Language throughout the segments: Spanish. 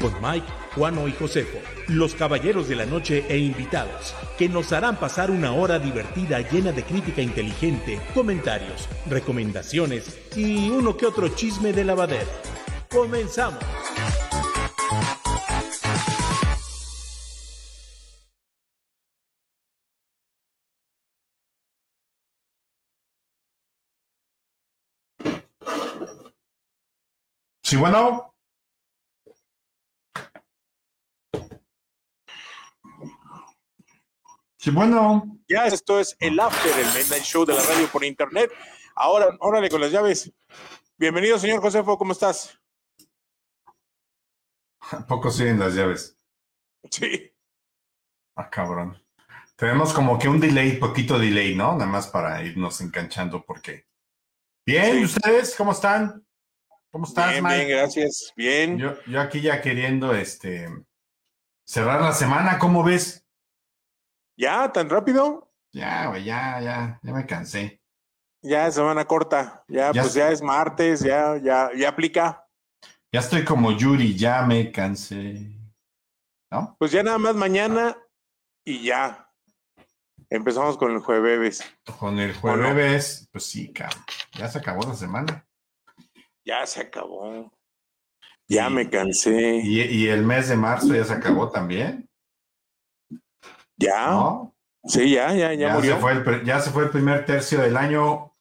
con Mike, Juano y Josefo, los caballeros de la noche e invitados, que nos harán pasar una hora divertida llena de crítica inteligente, comentarios, recomendaciones y uno que otro chisme de lavadero. ¡Comenzamos! Sí, bueno. Sí, bueno. Ya esto es el After, el Midnight Show de la radio por internet. Ahora, órale con las llaves. Bienvenido, señor Josefo, ¿cómo estás? ¿A poco siguen las llaves? Sí. Ah, cabrón. Tenemos como que un delay, poquito delay, ¿no? Nada más para irnos enganchando porque. Bien, ¿y ustedes cómo están? ¿Cómo estás, Bien, Mike? bien, gracias. Bien. Yo, yo aquí ya queriendo este cerrar la semana, ¿cómo ves? ¿Ya? ¿Tan rápido? Ya, güey, ya, ya, ya me cansé. Ya semana corta. Ya, Ya pues ya es martes, ya, ya, ya aplica. Ya estoy como Yuri, ya me cansé. ¿No? Pues ya nada más mañana y ya. Empezamos con el jueves. Con el jueves, pues sí, cabrón. Ya se acabó la semana. Ya se acabó. Ya Y- me cansé. Y, y el mes de marzo ya se acabó también, ¿Ya? ¿no? Sí, ya, ya, ya, Ya, murió. se fue el, ya se fue el primer tercio del año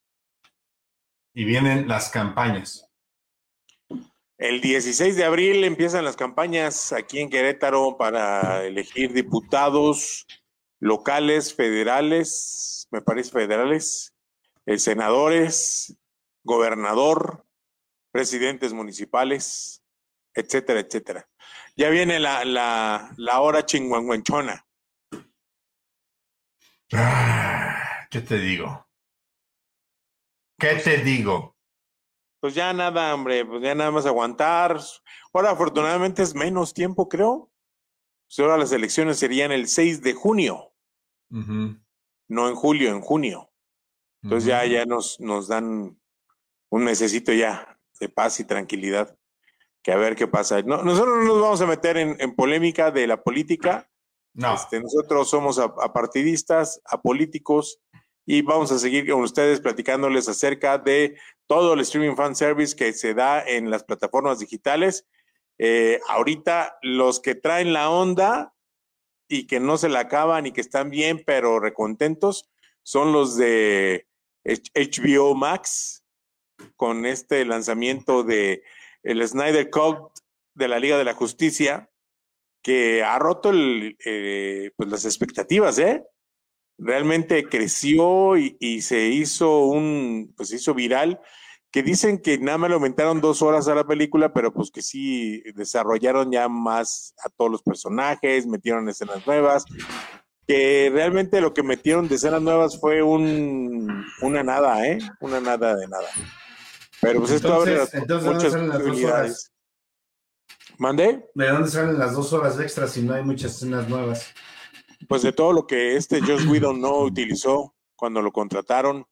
y vienen las campañas. El 16 de abril empiezan las campañas aquí en Querétaro para elegir diputados locales, federales, me parece federales, eh, senadores, gobernador, presidentes municipales, etcétera, etcétera. Ya viene la, la, la hora chinguanguanchona. Ah, ¿Qué te digo? ¿Qué te digo? Pues ya nada, hombre, pues ya nada más aguantar. Ahora, afortunadamente, es menos tiempo, creo. Pues ahora las elecciones serían el 6 de junio. No en julio, en junio. Entonces ya, ya nos, nos dan un mesecito ya de paz y tranquilidad. Que a ver qué pasa. No, nosotros no nos vamos a meter en, en polémica de la política. No, Este, nosotros somos apartidistas, apolíticos, y vamos a seguir con ustedes platicándoles acerca de todo el streaming fan service que se da en las plataformas digitales. Eh, ahorita los que traen la onda y que no se la acaban y que están bien pero recontentos son los de HBO Max con este lanzamiento de el Snyder Cut de la Liga de la Justicia que ha roto el, eh, pues las expectativas, ¿eh? Realmente creció y, y se hizo un, pues se hizo viral, que dicen que nada más le aumentaron dos horas a la película, pero pues que sí desarrollaron ya más a todos los personajes, metieron escenas nuevas, que realmente lo que metieron de escenas nuevas fue un, una nada, ¿eh? Una nada de nada. Pero pues esto abre Entonces- entonces, ¿de dónde muchas posibilidades. ¿Mandé? ¿de dónde salen las dos horas extras si no hay muchas escenas nuevas? Pues de todo lo que este Josh Whedon no utilizó cuando lo contrataron.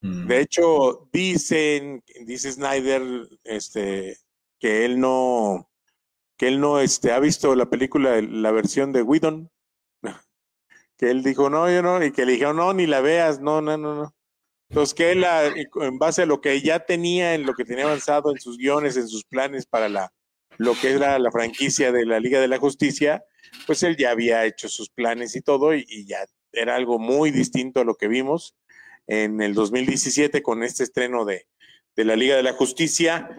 Mm. De hecho, dicen, dice Snyder, este, que él no, que él no, este, ha visto la película, la versión de Whedon. Que él dijo, no, yo no, y que le dijeron, no, ni la veas, no, no, no, no. Entonces, que él, ah, en base a lo que ya tenía, en lo que tenía avanzado en sus guiones, en sus planes para la, lo que era la franquicia de la Liga de la Justicia, pues él ya había hecho sus planes y todo y, ya era algo muy distinto a lo que vimos en el 2017 con este estreno de, la Liga de la Justicia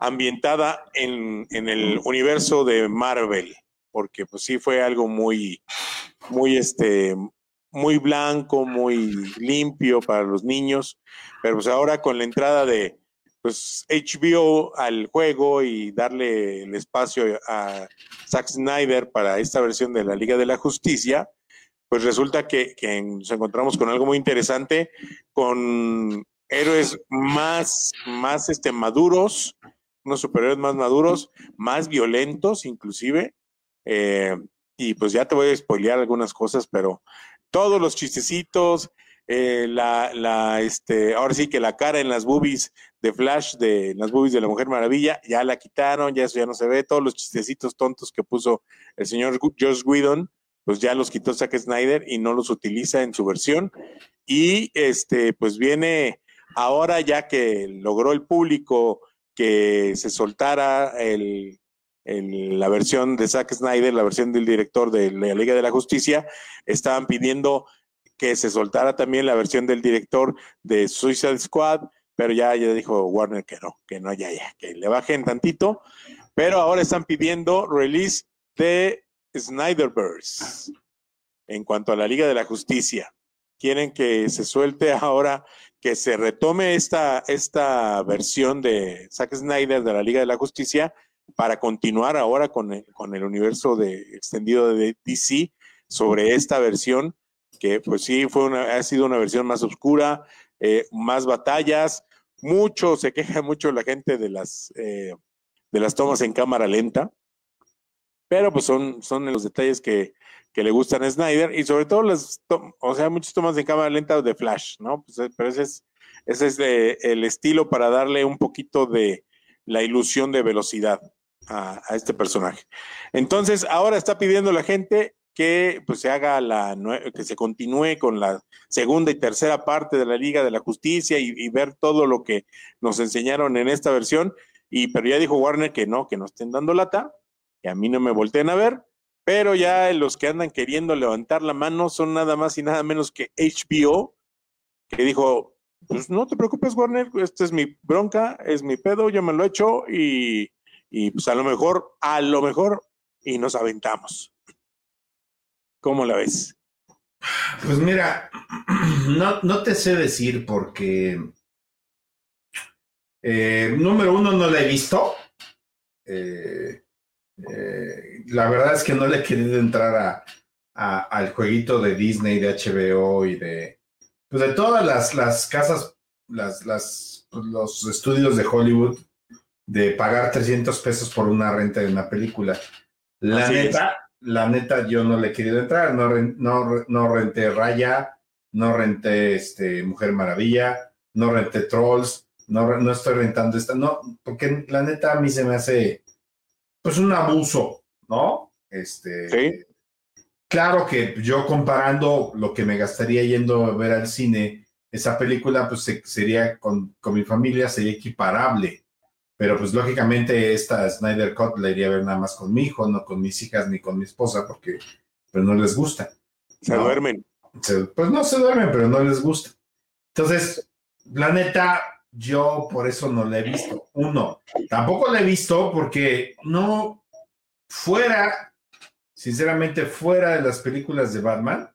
ambientada en, en, el universo de Marvel, porque pues sí fue algo muy, muy, este, muy blanco, muy limpio para los niños, pero pues ahora con la entrada de, pues HBO al juego y darle el espacio a Zack Snyder para esta versión de la Liga de la Justicia, pues resulta que, nos encontramos con algo muy interesante, con héroes más, más este, maduros, unos superhéroes más maduros, más violentos inclusive. Eh, y pues ya te voy a spoilear algunas cosas, pero todos los chistecitos, eh, la, la, este, ahora sí que la cara en las boobies de Flash, de las boobies de la Mujer Maravilla, ya la quitaron, ya eso ya no se ve, todos los chistecitos tontos que puso el señor Josh Whedon, pues ya los quitó Zack Snyder y no los utiliza en su versión. Y este, pues viene ahora ya que logró el público que se soltara el, la versión de Zack Snyder, la versión del director de la Liga de la Justicia, estaban pidiendo que se soltara también la versión del director de Suicide Squad, pero ya, ya dijo Warner que no, que no, ya, ya, que le bajen tantito. Pero ahora están pidiendo release de Snyderverse en cuanto a la Liga de la Justicia. Quieren que se suelte ahora, que se retome esta, esta versión de Zack Snyder de la Liga de la Justicia para continuar ahora con el, con el universo de, extendido de DC sobre esta versión que pues sí, fue una, ha sido una versión más oscura, eh, más batallas, mucho, se queja mucho la gente de las, eh, de las tomas en cámara lenta, pero pues son, son los detalles que, que le gustan a Snyder y sobre todo las, o sea, muchas tomas en cámara lenta de Flash, ¿no? Pues, eh, pero ese es, ese es el estilo para darle un poquito de la ilusión de velocidad a, a, este personaje. Entonces, ahora está pidiendo la gente que pues se haga la que se continúe con la segunda y tercera parte de la Liga de la Justicia y, ver todo lo que nos enseñaron en esta versión. Y pero ya dijo Warner que no, que no estén dando lata, que a mí no me volteen a ver, pero ya los que andan queriendo levantar la mano son nada más y nada menos que HBO, que dijo, pues no te preocupes Warner, esta es mi bronca, es mi pedo, yo me lo he hecho y, y pues a lo mejor, a lo mejor, y nos aventamos. ¿Cómo la ves? Pues mira, no, te sé decir porque, eh, número uno, no la he visto. Eh, eh, la verdad es que no le he querido entrar a, al jueguito de Disney, de HBO y de, pues de todas las, las casas, las, las, pues los estudios de Hollywood, de pagar 300 pesos por una renta de una película. La neta, la neta yo no le he querido entrar, no, no, no renté Raya, no renté este, Mujer Maravilla, no renté Trolls, no, no estoy rentando esta, no, porque la neta a mí se me hace pues un abuso, ¿no? Este, ¿Sí? Claro que yo comparando lo que me gastaría yendo a ver al cine, esa película pues sería con, con mi familia, sería equiparable pero pues lógicamente esta Snyder Cut la iría a ver nada más con mi hijo, no con mis hijas ni con mi esposa, porque pues no les gusta. Se duermen. pues no se duermen, pero no les gusta. Entonces, la neta, yo por eso no la he visto. Uno, tampoco la he visto porque no fuera, sinceramente, fuera de las películas de Batman,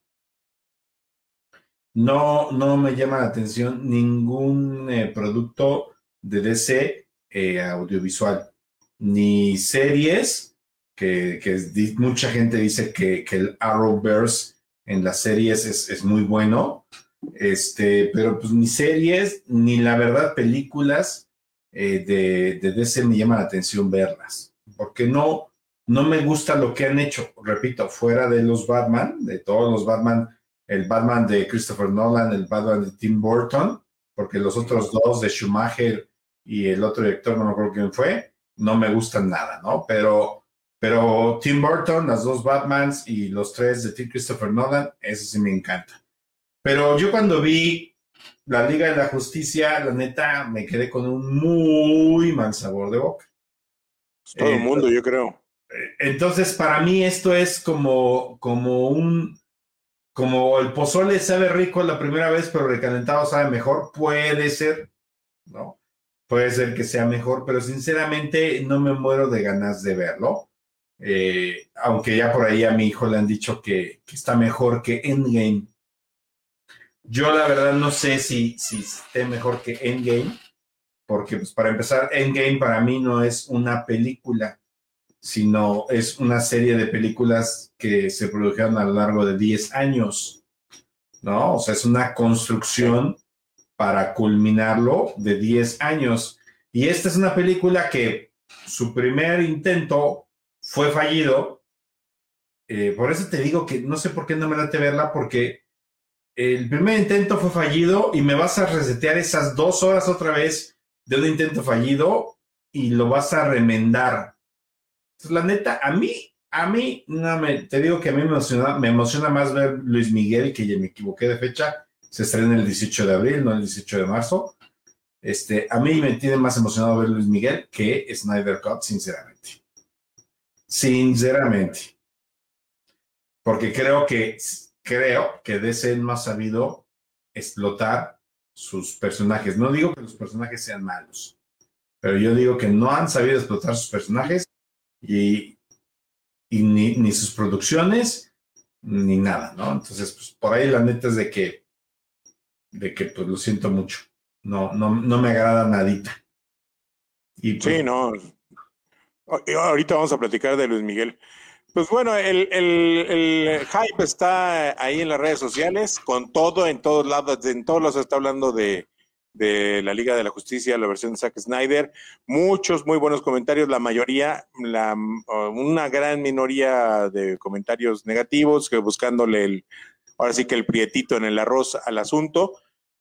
no, no me llama la atención ningún eh, producto de DC eh, audiovisual, ni series, que, mucha gente dice que, que, el Arrowverse en las series es, muy bueno, este, pero pues ni series, ni la verdad películas eh, de, de DC me llama la atención verlas, porque no, no me gusta lo que han hecho, repito, fuera de los Batman, de todos los Batman, el Batman de Christopher Nolan, el Batman de Tim Burton, porque los otros dos de Schumacher y el otro director, no me acuerdo quién fue, no me gustan nada, ¿no? Pero, pero Tim Burton, las dos Batmans y los tres de Tim Christopher Nolan, eso sí me encanta. Pero yo cuando vi la Liga de la Justicia, la neta, me quedé con un muy mal sabor de boca. Todo el Eh, mundo, yo creo. Entonces, para mí esto es como, como un, como el pozole sabe rico la primera vez, pero recalentado sabe mejor, puede ser, ¿no? Puede ser que sea mejor, pero sinceramente no me muero de ganas de verlo. Eh, aunque ya por ahí a mi hijo le han dicho que, que está mejor que Endgame. Yo la verdad no sé si, si esté mejor que Endgame, porque pues para empezar, Endgame para mí no es una película sino es una serie de películas que se produjeron a lo largo de 10 años, ¿no? O sea, es una construcción para culminarlo de 10 años. Y esta es una película que su primer intento fue fallido. Eh, por eso te digo que no sé por qué no me late verla, porque el primer intento fue fallido y me vas a resetear esas dos horas otra vez de un intento fallido y lo vas a remendar. La neta, a mí, a mí, no me, te digo que a mí me emociona, me emociona más ver Luis Miguel, que ya me equivoqué de fecha, se estrena el 18 de abril, no el 18 de marzo. Este, a mí me tiene más emocionado ver Luis Miguel que Snyder Cut, sinceramente. Sinceramente. Porque creo que, creo que DC no ha sabido explotar sus personajes. No digo que los personajes sean malos, pero yo digo que no han sabido explotar sus personajes y, y ni, sus producciones ni nada, ¿no? Entonces, pues por ahí la neta es de que, de que pues lo siento mucho. No, no, no me agrada nadita. Y pues, sí, no. Ahorita vamos a platicar de Luis Miguel. Pues bueno, el, el, el, hype está ahí en las redes sociales, con todo, en todos lados, en todos lados está hablando de, de la Liga de la Justicia, la versión de Zack Snyder. Muchos muy buenos comentarios, la mayoría, la, una gran minoría de comentarios negativos, que buscándole el, ahora sí que el prietito en el arroz al asunto.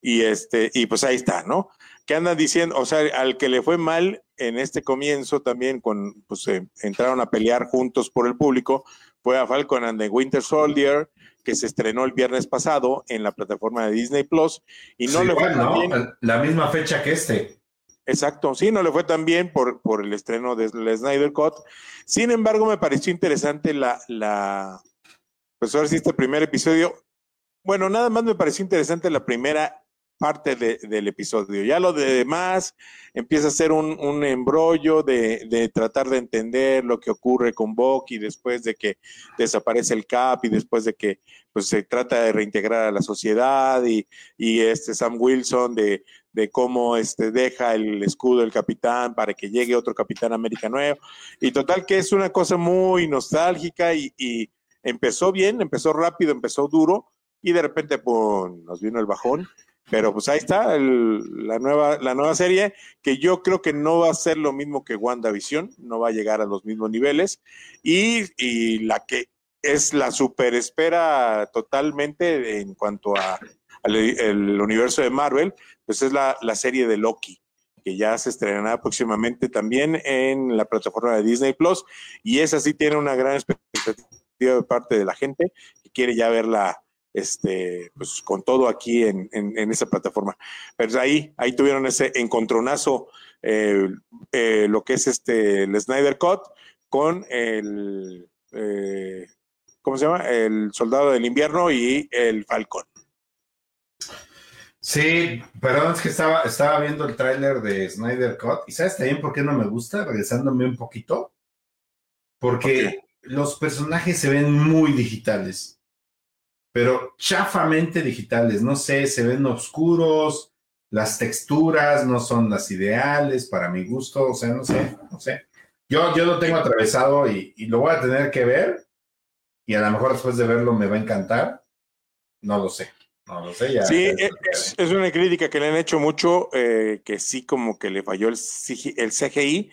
Y este, y pues ahí está, ¿no? Que andan diciendo, o sea, al que le fue mal en este comienzo también, con, pues eh, entraron a pelear juntos por el público, fue a Falcon and the Winter Soldier, que se estrenó el viernes pasado en la plataforma de Disney Plus y no sí, le fue bueno, tan bien. La misma fecha que este. Exacto, sí, no le fue tan bien por, por el estreno de la Snyder Cut. Sin embargo, me pareció interesante la, la, pues ahora sí, este primer episodio. Bueno, nada más me pareció interesante la primera parte de, del episodio. Ya lo de demás empieza a ser un, embrollo de, tratar de entender lo que ocurre con Bucky después de que desaparece el Cap y después de que pues, se trata de reintegrar a la sociedad y, este Sam Wilson de, de cómo este, deja el escudo del capitán para que llegue otro capitán América nuevo. Y total que es una cosa muy nostálgica y, y empezó bien, empezó rápido, empezó duro y de repente pues, nos vino el bajón. Pero pues ahí está el, la, nueva, la nueva serie, que yo creo que no va a ser lo mismo que WandaVision, no va a llegar a los mismos niveles. Y, y la que es la super espera totalmente en cuanto a, al el universo de Marvel, pues es la, la serie de Loki que ya se estrenará próximamente también en la plataforma de Disney Plus, y esa sí tiene una gran expectativa de parte de la gente que quiere ya verla este, pues con todo aquí en, en, en esa plataforma. Pero ahí, ahí tuvieron ese encontronazo, eh, eh, lo que es este, el Snyder Cut con el, eh, ¿cómo se llama? El Soldado del Invierno y el Falcón. Sí, perdón, es que estaba, estaba viendo el tráiler de Snyder Cut y ¿sabes también por qué no me gusta? Regresándome un poquito. Porque okay. los personajes se ven muy digitales pero chafamente digitales, no sé, se ven oscuros, las texturas no son las ideales para mi gusto, o sea, no sé, no sé. Yo, yo lo tengo atravesado y, y, lo voy a tener que ver y a lo mejor después de verlo me va a encantar, no lo sé. No lo sé, ya. Sí, es, es, una crítica que le han hecho mucho, eh, que sí como que le falló el, el CGI,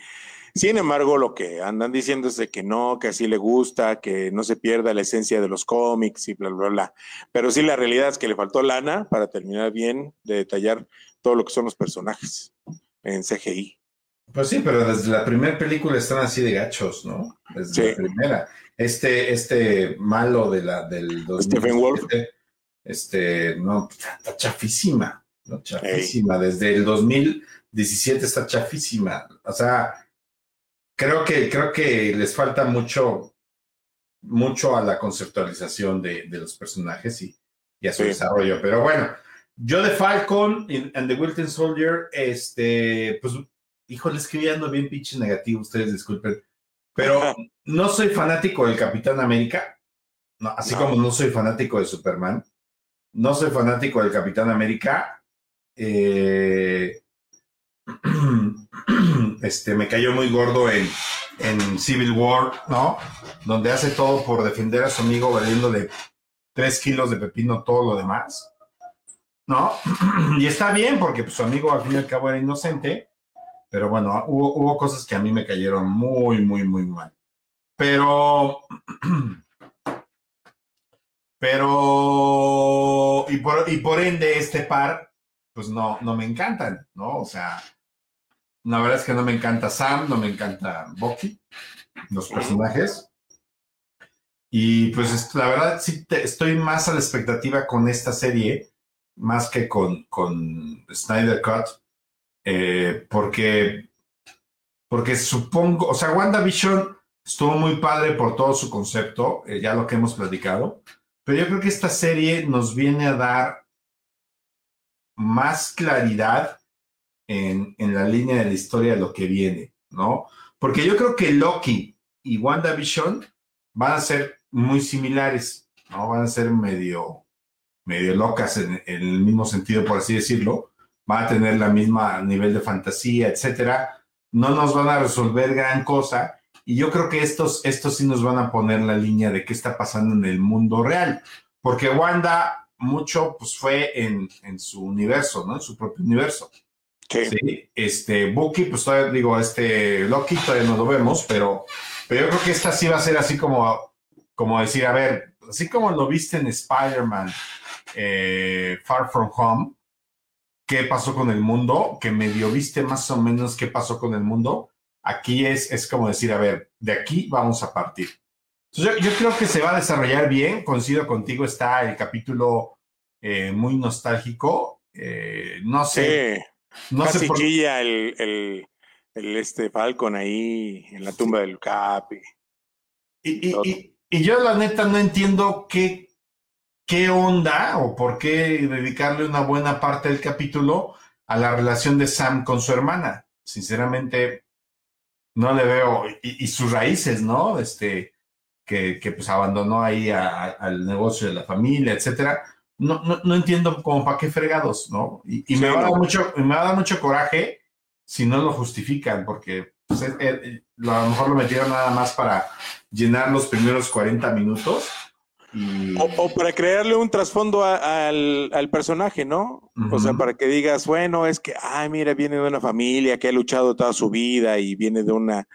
sin embargo, lo que andan diciendo es de que no, que así le gusta, que no se pierda la esencia de los cómics y bla, bla, bla. Pero sí, la realidad es que le faltó lana para terminar bien de detallar todo lo que son los personajes en CGI. Pues sí, pero desde la primera película están así de gachos, ¿no? Desde sí. la primera. Este, este malo de la, del 2017, Stephen Wolf. Este, no, está chafísima, ¿no? Chafísima. Hey. Desde el 2017 está chafísima. O sea, creo que, creo que les falta mucho, mucho a la conceptualización de, de los personajes y, y a su Sí. desarrollo. Pero bueno, yo de Falcon and the Wilton Soldier, este, pues, híjole, escribiendo bien pinche negativo, ustedes disculpen. Pero no soy fanático del Capitán América, no, así No. como no soy fanático de Superman. No soy fanático del Capitán América. Eh, este, me cayó muy gordo en, en Civil War, ¿no? Donde hace todo por defender a su amigo valiendo de tres kilos de pepino todo lo demás, ¿no? Y está bien porque pues, su amigo al fin y al cabo era inocente, pero bueno, hubo, hubo cosas que a mí me cayeron muy, muy, muy mal. Pero, pero, y por, y por ende este par, pues no, no me encantan, ¿no? O sea, la verdad es que no me encanta Sam, no me encanta Bucky, los personajes. Y pues es- la verdad sí te- estoy más a la expectativa con esta serie, más que con, con Snyder Cut, eh, porque, porque supongo, o sea, WandaVision estuvo muy padre por todo su concepto, eh, ya lo que hemos platicado, pero yo creo que esta serie nos viene a dar más claridad en, la línea de la historia de lo que viene, ¿no? Porque yo creo que Loki y WandaVision van a ser muy similares, ¿no? Van a ser medio, medio locas en, en el mismo sentido, por así decirlo. Van a tener la misma nivel de fantasía, etcétera. No nos van a resolver gran cosa. Y yo creo que estos, estos sí nos van a poner la línea de qué está pasando en el mundo real. Porque Wanda mucho pues fue en, en su universo, ¿no? En su propio universo. Sí. Sí, este, Bucky, pues todavía digo, este, Loki todavía no lo vemos, pero, pero yo creo que esta sí va a ser así como, como decir, a ver, así como lo viste en Spider-Man eh, Far From Home, qué pasó con el mundo, que medio viste más o menos qué pasó con el mundo, aquí es, es como decir, a ver, de aquí vamos a partir. Entonces, yo, yo creo que se va a desarrollar bien, coincido contigo, está el capítulo eh, muy nostálgico, eh, no sé. Sí. No Casi sé por chilla el, el, el este Falcon ahí en la tumba del Cap. y- Y, y- yo la neta no entiendo qué, qué onda o por qué dedicarle una buena parte del capítulo a la relación de Sam con su hermana. Sinceramente, no le veo. Y, y sus raíces, ¿no? Este, que, que pues abandonó ahí a- a- al negocio de la familia, etcétera. No, no, no entiendo como para qué fregados, ¿no? Y, y me, va a dar mucho, me va a dar mucho coraje si no lo justifican, porque pues, es- es- a lo mejor lo metieron nada más para llenar los primeros 40 minutos. Y, O, o para crearle un trasfondo a- al, al personaje, ¿no? O sea, para que digas, bueno, es que, ay, mira, viene de una familia que ha luchado toda su vida y viene de una,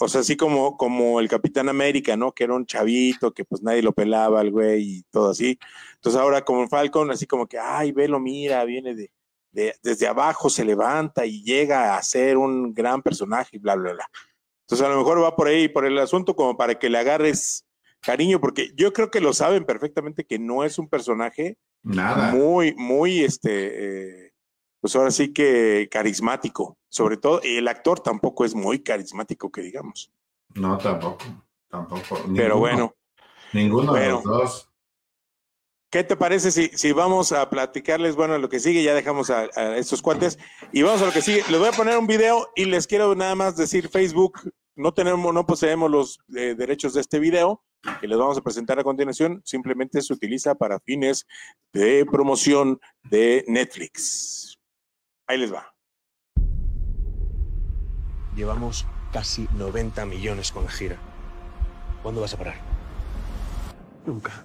o sea, así como, como el Capitán América, ¿no? Que era un chavito, que pues nadie lo pelaba al güey y todo así. Entonces ahora como Falcon, así como que, ay, velo, mira, viene de, de- desde abajo, se levanta y llega a ser un gran personaje y bla, bla, bla. Entonces a lo mejor va por ahí, por el asunto, como para que le agarres cariño, porque yo creo que lo saben perfectamente que no es un personaje nada. muy, muy, este, eh, pues ahora sí que carismático, sobre todo, y el actor tampoco es muy carismático, que digamos. No, tampoco. Tampoco. Pero bueno, Ninguno de bueno. los dos. ¿qué te parece si, si vamos a platicarles, bueno, lo que sigue, ya dejamos a, a estos cuates, y vamos a lo que sigue. Les voy a poner un video y les quiero nada más decir, Facebook, no tenemos, no poseemos los eh, derechos de este video, que les vamos a presentar a continuación, simplemente se utiliza para fines de promoción de Netflix. Ahí les va. Llevamos casi 90 millones con la gira. ¿Cuándo vas a parar? Nunca.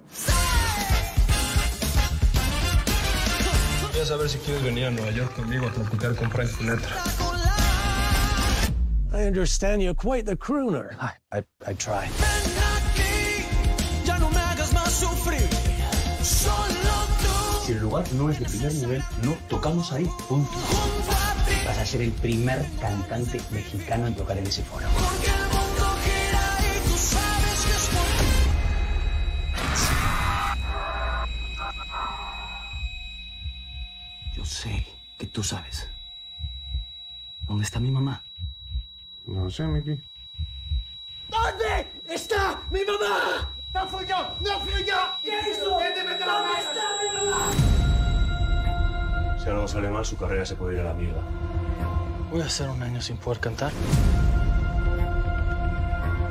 Voy a saber si quieres venir a Nueva York conmigo a platicar con Frank Sinatra. I understand you're quite the crooner. I, I, I try. Si el lugar no es de primer nivel, no tocamos ahí. Punto. Vas a ser el primer cantante mexicano en tocar en ese foro. Porque el mundo gira y tú sabes que es por Yo sé que tú sabes. ¿Dónde está mi mamá? No sé, Mickey. ¿Dónde está mi mamá? ¡No fui yo! ¡No fui yo! ¿Qué hizo? ¡Vete, vete la ¿Dónde Si algo sale mal, su carrera se puede ir a la mierda. Voy a hacer un año sin poder cantar.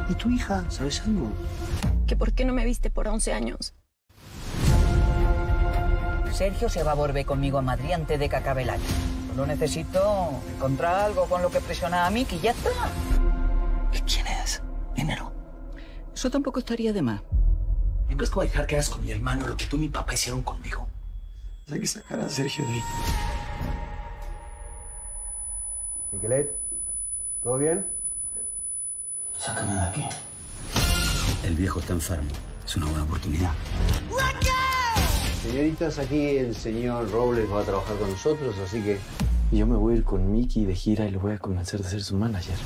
¿Y tu hija? ¿Sabes algo? ¿Que por qué no me viste por 11 años? Sergio se va a volver conmigo a Madrid antes de que acabe el año. Solo necesito encontrar algo con lo que presionar a Miki y ya está. ¿Y quién es? Dinero. Eso tampoco estaría de más. ¿En crees que voy a dejar que hagas con mi hermano lo que tú y mi papá hicieron conmigo? Hay que sacar a Sergio de ahí. Miguelet, ¿todo bien? Sácame de aquí. El viejo está enfermo. Es una buena oportunidad. Señoritas, aquí el señor Robles va a trabajar con nosotros, así que yo me voy a ir con Mickey de gira y lo voy a convencer de ser su manager.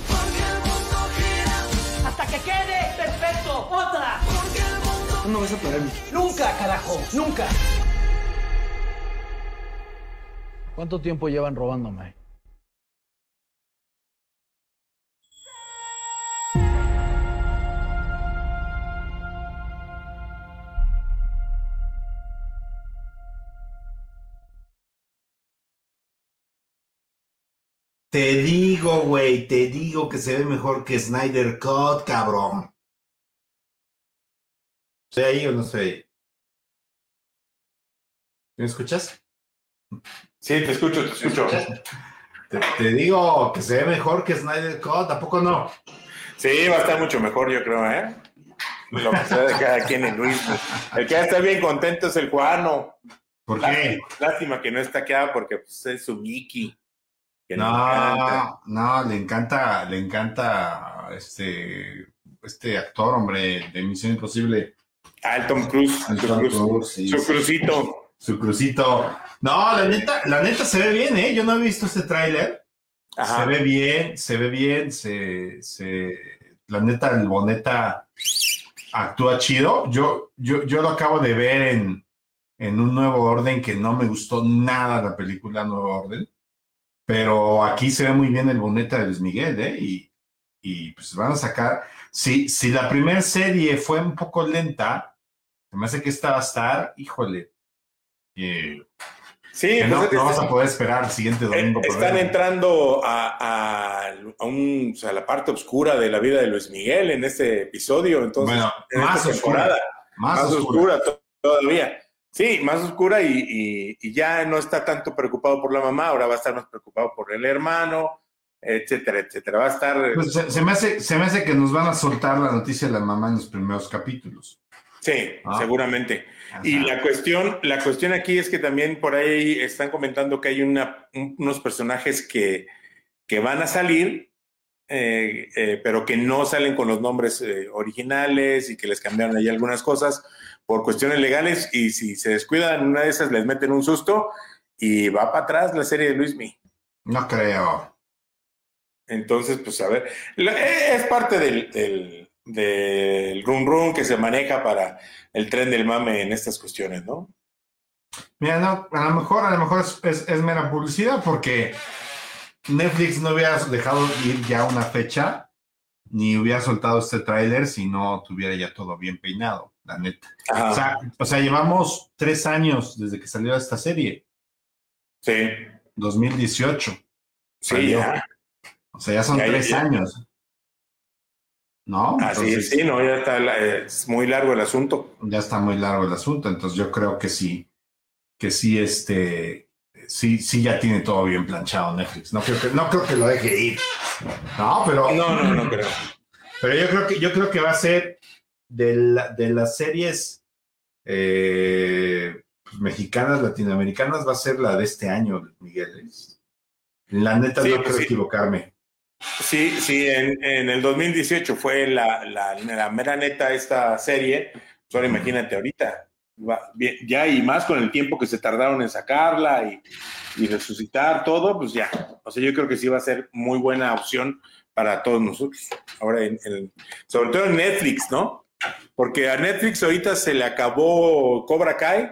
¿Cuándo vas a parar, Mickey? ¡Nunca, carajo! ¡Nunca! ¿Cuánto tiempo llevan robándome? Te digo, güey, te digo que se ve mejor que Snyder Cut, cabrón. ¿Estoy ahí o no estoy ahí? ¿Me escuchas? Sí, te escucho, te escucho. Te, te digo que se ve mejor que Snyder Cut, ¿tampoco no? Sí, va a estar mucho mejor, yo creo, ¿eh? Lo que sea de cada quien en Luis. El que va a estar bien contento es el cubano. ¿Por qué? Lástima, lástima que no está acá porque pues, es su Mickey. No, no, le encanta, le encanta este, este actor, hombre, de Misión Imposible. Ah, Tom Cruise. El cruz- sí, su sí. crucito. Su crucito. No, la neta, la neta se ve bien, ¿eh? Yo no he visto este tráiler. Se ve bien, se ve bien, se, se, la neta, el Boneta actúa chido. Yo, yo, yo lo acabo de ver en, en un nuevo orden que no me gustó nada la película Nuevo Orden. Pero aquí se ve muy bien el Boneta de Luis Miguel, ¿eh? Y, y pues van a sacar. Si, si la primera serie fue un poco lenta, se me hace que esta va a estar, híjole. eh, Sí, que no, pues, no vas a poder esperar el siguiente domingo. por Están entrando a, a- a un- o sea, a la parte oscura de la vida de Luis Miguel en este episodio, entonces, Bueno, en más esta oscura, más Más, oscura. oscura. to- todavía. Sí, más oscura y, y- y ya no está tanto preocupado por la mamá, ahora va a estar más preocupado por el hermano, etcétera, etcétera. Va a estar... Pues se, se me hace, se me hace que nos van a soltar la noticia de la mamá en los primeros capítulos. Sí, Ah. seguramente. Y la cuestión, la cuestión aquí es que también por ahí están comentando que hay una, un- unos personajes que, que van a salir, eh, eh, pero que no salen con los nombres eh, originales y que les cambiaron ahí algunas cosas por cuestiones legales y si se descuidan una de esas les meten un susto y va para atrás la serie de Luismi. No creo. Entonces, pues a ver, eh, es parte del, del, del run run que se maneja para el tren del mame en estas cuestiones, ¿no? Mira, no, a lo mejor, a lo mejor es, es- es mera publicidad porque Netflix no hubiera dejado ir ya una fecha ni hubiera soltado este tráiler si no tuviera ya todo bien peinado, la neta. O sea, o sea, llevamos tres años desde que salió esta serie. Sí. 2018. Sí, Salió. ya. O sea, ya son ya, tres ya. años. ¿No? Así Entonces- es, sí, no, ya está, la- es muy largo el asunto. ya está muy largo el asunto, entonces yo creo que sí, que sí, este, sí, sí ya tiene todo bien planchado Netflix. No creo que, no creo que lo deje ir. No, pero. No, no, no creo. Pero yo creo que, yo creo que va a ser de, la- de las series eh, pues, mexicanas, latinoamericanas, va a ser la de este año, Miguel. La neta Sí, no pues creo sí. equivocarme. Sí, sí, en, en el 2018 fue la, la, la mera neta esta serie. Pues ahora imagínate ahorita. ya y más con el tiempo que se tardaron en sacarla y, y resucitar todo, pues ya. O sea, yo creo que sí va a ser muy buena opción para todos nosotros. Ahora, en, en- sobre todo en Netflix, ¿no? Porque a Netflix ahorita se le acabó Cobra Kai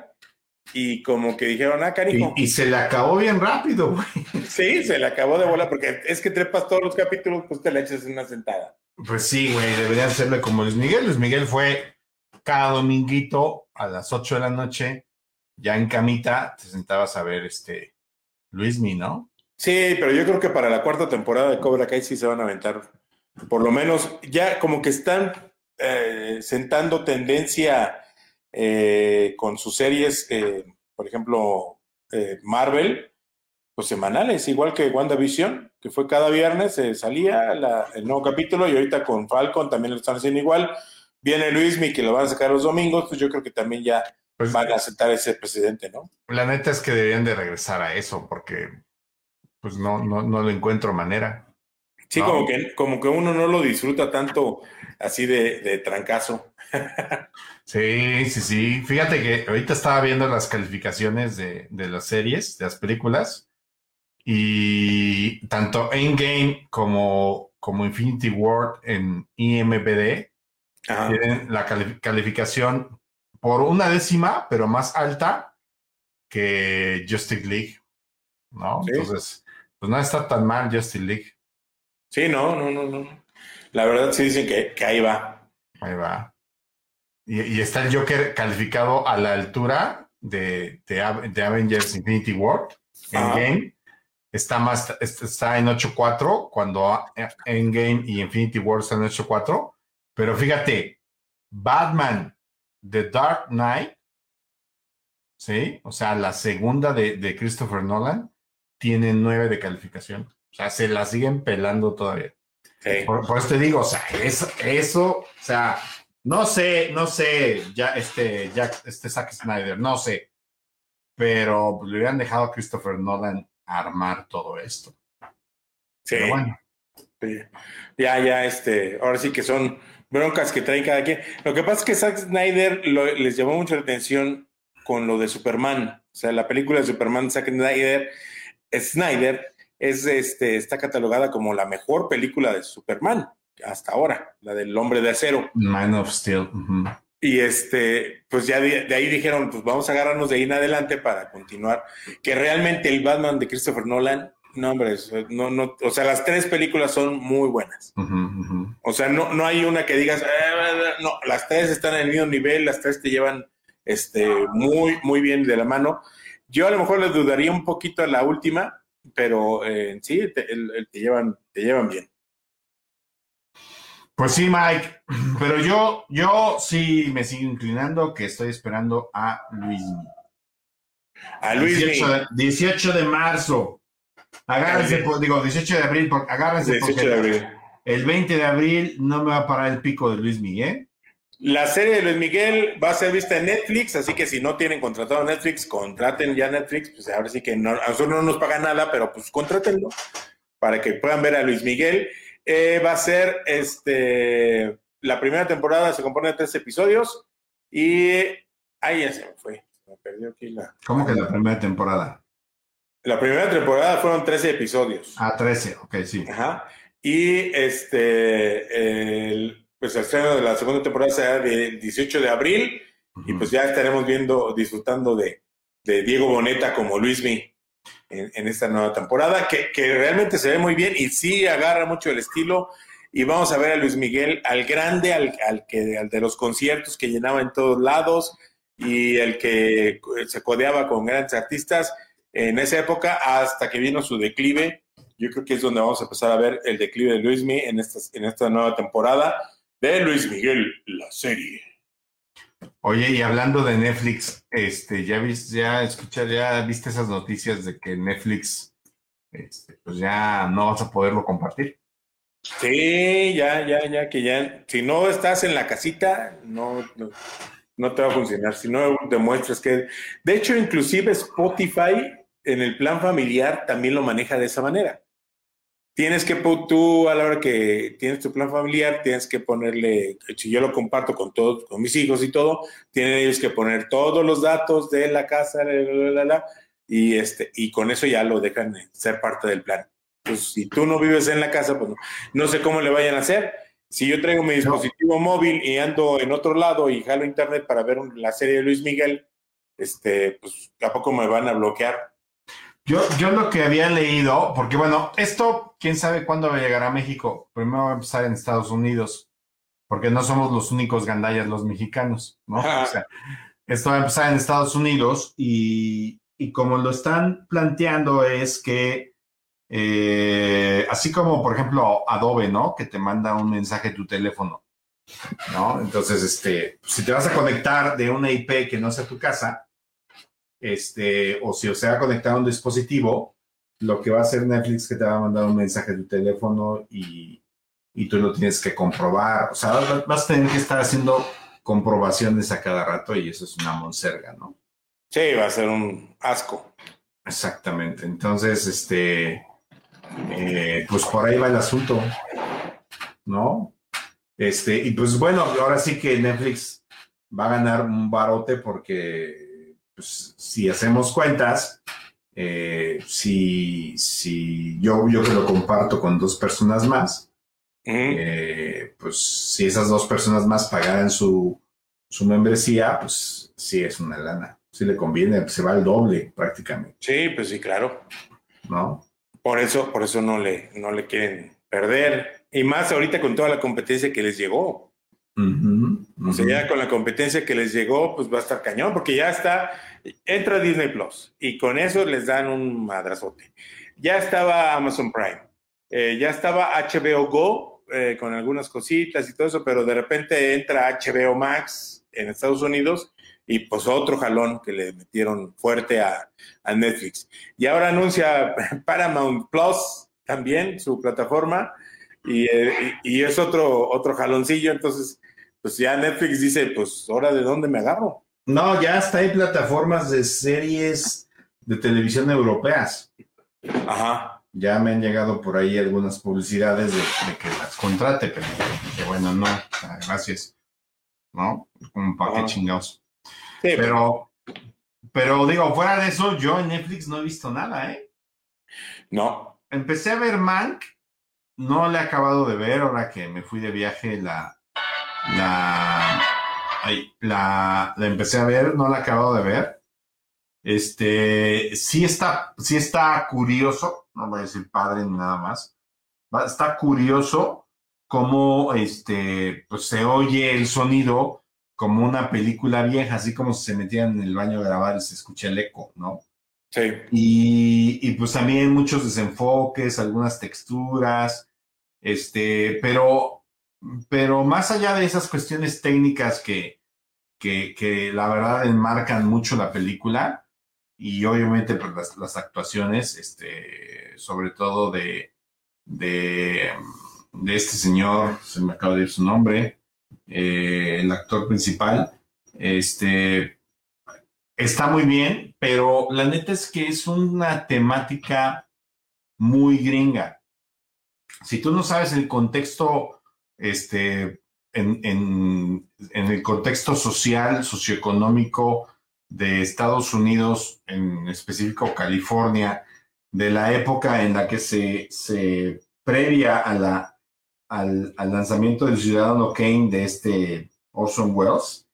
y como que dijeron, ah, cariño. Y, y se le acabó bien rápido, güey. Sí, se le acabó de bola porque es que trepas todos los capítulos, pues te la echas en una sentada. Pues sí, güey, deberían hacerle como Luis Miguel. Luis Miguel fue cada dominguito a las 8 de la noche, ya en camita, te sentabas a ver este Luismi, ¿no? Sí, pero yo creo que para la cuarta temporada de Cobra Kai sí se van a aventar. Por lo menos ya como que están eh, sentando tendencia eh, con sus series, eh, por ejemplo, eh, Marvel, pues semanales, igual que WandaVision, que fue cada viernes, eh, salía la- el nuevo capítulo y ahorita con Falcon también lo están haciendo igual. Viene Luismi que lo van a sacar los domingos, pues yo creo que también ya Pues- van a aceptar ese precedente, ¿no? La neta es que deberían de regresar a eso, porque pues no, no, no le encuentro manera. Sí, No. como, que, como que uno no lo disfruta tanto así de, de trancazo. Sí, sí, sí. Fíjate que ahorita estaba viendo las calificaciones de, de las series, de las películas, y tanto Endgame como, como Infinity War en IMBD Ajá. tienen la cali- calificación por una décima, pero más alta que Justice League, ¿no? Sí. Entonces, pues no está tan mal Justice League. Sí, no, no, no, no. La verdad sí dicen que, que ahí va. Ahí va. Y, y está el Joker calificado a la altura de, de, Av- de Avengers Infinity War. Ajá. Endgame está, más, est- está en 8.4 cuando Endgame y Infinity War están en 8.4. Pero fíjate, Batman, The Dark Knight, ¿sí? O sea, la segunda de, de Christopher Nolan, tiene 9 de calificación. O sea, se la siguen pelando todavía. Sí. Por, por eso te digo, o sea, eso, eso, o sea, no sé, no sé, ya este, Jack, este Zack Snyder, no sé, pero le hubieran dejado a Christopher Nolan armar todo esto. Sí. Pero bueno, Sí. Ya, ya, este, ahora sí que son broncas que trae cada quien. Lo que pasa es que Zack Snyder lo- les llamó mucho la atención con lo de Superman. O sea, la película de Superman, Zack Snyder, Snyder es, este, está catalogada como la mejor película de Superman hasta ahora, la del hombre de acero. Man of Steel. Y este, pues ya de, de ahí dijeron, pues vamos a agarrarnos de ahí en adelante para continuar. Que realmente el Batman de Christopher Nolan, no, hombre, no, no, o sea, las tres películas son muy buenas. O sea, no, no hay una que digas, "Eh, no, las tres están en el mismo nivel, las tres te llevan este, muy, muy bien de la mano. Yo a lo mejor le dudaría un poquito a la última, pero eh, sí, te, el- el- te llevan, te llevan bien. Pues sí, Mike, pero yo, yo sí me sigo inclinando que estoy esperando a Luis. A Luis 18 de, 18 de marzo. Agárrense, por- digo, 18 de abril, por- agárrense 18 porque de abril. el 20 de abril no me va a parar el pico de Luis Miguel. La serie de Luis Miguel va a ser vista en Netflix, así que si no tienen contratado Netflix, contraten ya Netflix, pues ahora sí que no, a nosotros no nos pagan nada, pero pues contrátenlo para que puedan ver a Luis Miguel. Eh, va a ser este la primera temporada, se compone de tres episodios y ahí ya se me fue, me perdió aquí la. ¿Cómo que la primera temporada? La primera temporada fueron 13 episodios. Ah, 13, ok, sí. Ajá. Y este, el, pues el estreno de la segunda temporada será del 18 de abril y pues ya estaremos viendo, disfrutando de, de Diego Boneta como Luismi en, esta nueva temporada, que, realmente se ve muy bien y sí agarra mucho el estilo. Y vamos a ver a Luis Miguel, al grande, al, que, al de los conciertos que llenaba en todos lados y el que se codeaba con grandes artistas en esa época hasta que vino su declive. Yo creo que es donde vamos a empezar a ver el declive de Luismi en esta, en esta nueva temporada de Luis Miguel, la serie. Oye, y hablando de Netflix, este, ya viste, ya escucha, ya viste esas noticias de que Netflix, este, pues ya no vas a poderlo compartir. Sí, ya, ya, ya, que ya, si no estás en la casita, no, no, no te va a funcionar. Si no demuestras que, de hecho, inclusive Spotify en el plan familiar también lo maneja de esa manera. Tienes que, tú a la hora que tienes tu plan familiar, tienes que ponerle, si yo lo comparto con todos, con mis hijos y todo, tienen ellos que poner todos los datos de la casa, la, la, la, la, y este, y con eso ya lo dejan ser parte del plan. Pues si tú no vives en la casa, pues no, no sé cómo le vayan a hacer. Si yo traigo mi dispositivo móvil y ando en otro lado y jalo internet para ver la serie de Luis Miguel, este, pues tampoco me van a bloquear. Yo, yo lo que había leído, porque bueno, esto, quién sabe cuándo va a llegar a México. Primero va a empezar en Estados Unidos, porque no somos los únicos gandallas los mexicanos, ¿no? O sea, esto va a empezar en Estados Unidos y, y como lo están planteando es que, eh, así como por ejemplo Adobe, ¿no? Que te manda un mensaje a tu teléfono, ¿no? Entonces, este, si te vas a conectar de una IP que no sea tu casa, este, o si se va a conectar a un dispositivo, lo que va a hacer Netflix es que te va a mandar un mensaje a tu teléfono y, y tú lo tienes que comprobar. O sea, vas, vas a tener que estar haciendo comprobaciones a cada rato y eso es una monserga, ¿no? Sí, va a ser un asco. Exactamente. Entonces, este, eh, pues por ahí va el asunto, ¿no? Este, y pues bueno, ahora sí que Netflix va a ganar un barote porque, pues, si hacemos cuentas, eh, si, si yo, yo que lo comparto con dos personas más, eh, pues si esas dos personas más pagaran su, su membresía, pues sí es una lana. Si le conviene, se va al doble prácticamente. Sí, pues sí, claro. ¿No? Por eso, por eso no le, no le quieren perder. Y más ahorita con toda la competencia que les llegó. O sea, ya con la competencia que les llegó, pues va a estar cañón, porque ya está, entra Disney Plus y con eso les dan un madrazote. Ya estaba Amazon Prime, eh, ya estaba HBO Go eh, con algunas cositas y todo eso, pero de repente entra HBO Max en Estados Unidos y pues otro jalón que le metieron fuerte a, a Netflix. Y ahora anuncia Paramount Plus también, su plataforma, y, eh, y- y es otro, otro jaloncillo, entonces pues ya Netflix dice, pues ahora de dónde me agarro. No, ya está hay plataformas de series de televisión europeas. Ajá. Ya me han llegado por ahí algunas publicidades de, de que las contrate, pero que bueno, no, sea, gracias. ¿No? Como para qué chingados. Sí, Pero, pero digo, fuera de eso, yo en Netflix no he visto nada, ¿eh? No. Empecé a ver Mank, no le he acabado de ver, ahora que me fui de viaje la, la, ay, la, la empecé a ver, no la he acabado de ver. Este, sí está, sí está curioso, no voy a decir padre ni nada más, está curioso cómo este, pues se oye el sonido como una película vieja, así como si se metieran en el baño a grabar y se escucha el eco, ¿no? Sí. Y, y, pues también muchos desenfoques, algunas texturas, este, pero, pero más allá de esas cuestiones técnicas que, que, que la verdad enmarcan mucho la película y obviamente pues, las, actuaciones, este, sobre todo de, de, de este señor, se me acaba de ir su nombre, eh, el actor principal, este, está muy bien, pero la neta es que es una temática muy gringa. Si tú no sabes el contexto, este, en, en, en el contexto social, socioeconómico de Estados Unidos, en específico California, de la época en la que se, se previa al, al lanzamiento del Ciudadano Kane de este Orson Welles,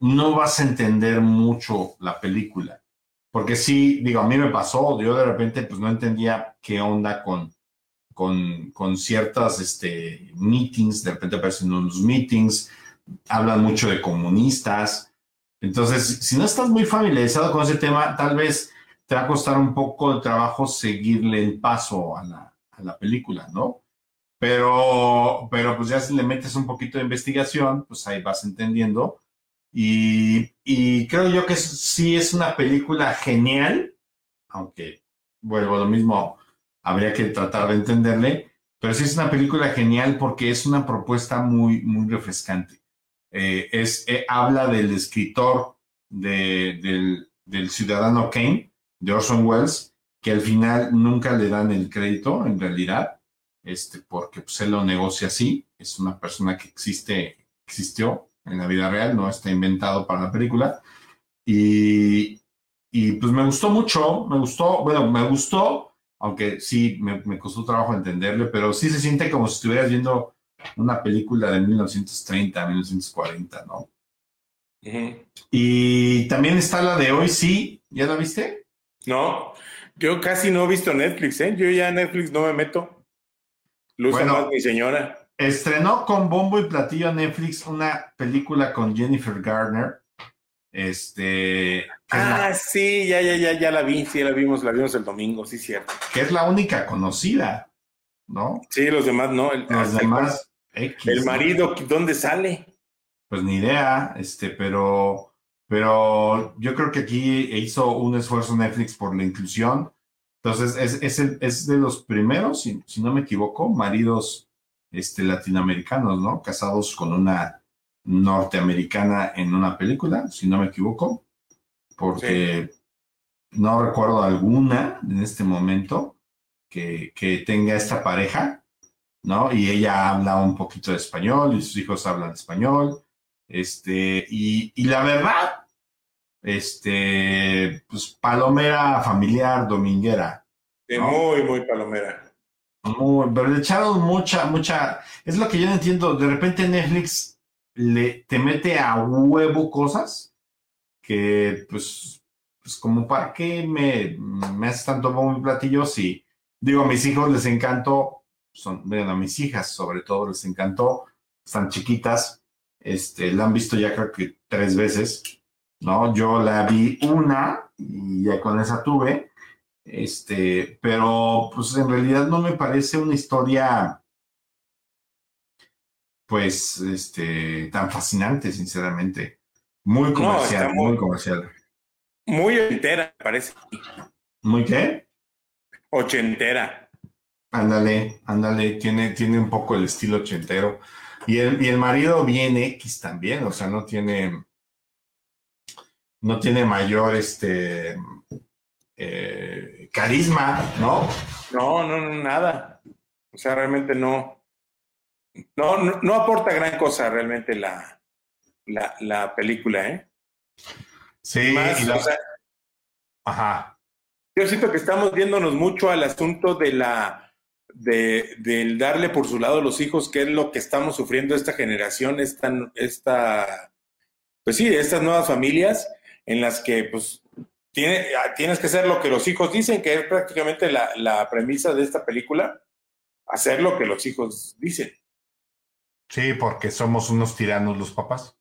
no vas a entender mucho la película. Porque sí, digo, a mí me pasó, yo de repente pues no entendía qué onda con, con, con ciertas este, meetings, de repente aparecen unos meetings, hablan mucho de comunistas. Entonces, si no estás muy familiarizado con ese tema, tal vez te va a costar un poco de trabajo seguirle el paso a la, a la película, ¿no? Pero, pero pues ya si le metes un poquito de investigación, pues ahí vas entendiendo. Y, y creo yo que sí es una película genial, aunque vuelvo a lo mismo, habría que tratar de entenderle, pero sí es una película genial porque es una propuesta muy, muy refrescante. Eh, es, eh, habla del escritor de, del, del Ciudadano Kane, de Orson Welles, que al final nunca le dan el crédito, en realidad, este, porque pues, él lo negocia así, es una persona que existe, existió en la vida real, no está inventado para la película. Y, y pues me gustó mucho, me gustó, bueno, me gustó, aunque sí me, me costó trabajo entenderle, pero sí se siente como si estuvieras viendo una película de 1930, 1940, ¿no? Ujú. Y también está la de hoy, sí, ¿ya la viste? No, Yo casi no he visto Netflix, ¿eh? Yo ya Netflix no me meto. Lo usa Bueno. más mi señora. Estrenó con bombo y platillo Netflix una película con Jennifer Garner. Este. La, Ah, sí, ya, ya, ya, ya la vi, sí, la vimos, la vimos el domingo, sí, cierto. que es la única conocida, ¿no? Sí, los demás no. El, Los el- demás. X, El ¿no? marido, ¿dónde sale? Pues ni idea, este, pero, pero yo creo que aquí hizo un esfuerzo Netflix por la inclusión. Entonces, es, es, el- es de los primeros, si, si no me equivoco, maridos este, latinoamericanos, ¿no? Casados con una norteamericana en una película, si no me equivoco, porque no recuerdo alguna en este momento que, que tenga esta pareja, ¿no? Y ella habla un poquito de español y sus hijos hablan español. Este, y, y la verdad, este, pues palomera familiar dominguera. Muy, muy palomera. Muy- pero le echaron mucha, mucha. Es lo que yo no entiendo. De repente Netflix le, te mete a huevo cosas que, pues, pues como para qué me, me haces tanto bombo y platillo si, digo, a mis hijos les encantó, son, bueno, a mis hijas sobre todo les encantó, están chiquitas, este, la han visto ya creo que tres veces, ¿no? Yo la vi una y ya con esa tuve. Este, pero pues en realidad no me parece una historia pues este tan fascinante, sinceramente. Muy comercial, muy- muy comercial. Muy ochentera, parece. ¿Muy qué? Ochentera. Ándale, ándale, tiene, tiene un poco el estilo ochentero. Y el, y el marido bien X también, o sea, no tiene, no tiene mayor este eh, carisma, ¿no? No, no, no, nada. O sea, realmente no. No, no, no aporta gran cosa realmente la, la, la película, ¿eh? Sí, Más, y la- o sea, ajá. yo siento que estamos viéndonos mucho al asunto de la de, del darle por su lado a los hijos, que es lo que estamos sufriendo esta generación, esta, esta pues sí, estas nuevas familias en las que pues tiene, tienes que hacer lo que los hijos dicen, que es prácticamente la, la premisa de esta película, hacer lo que los hijos dicen. Sí, porque somos unos tiranos los papás.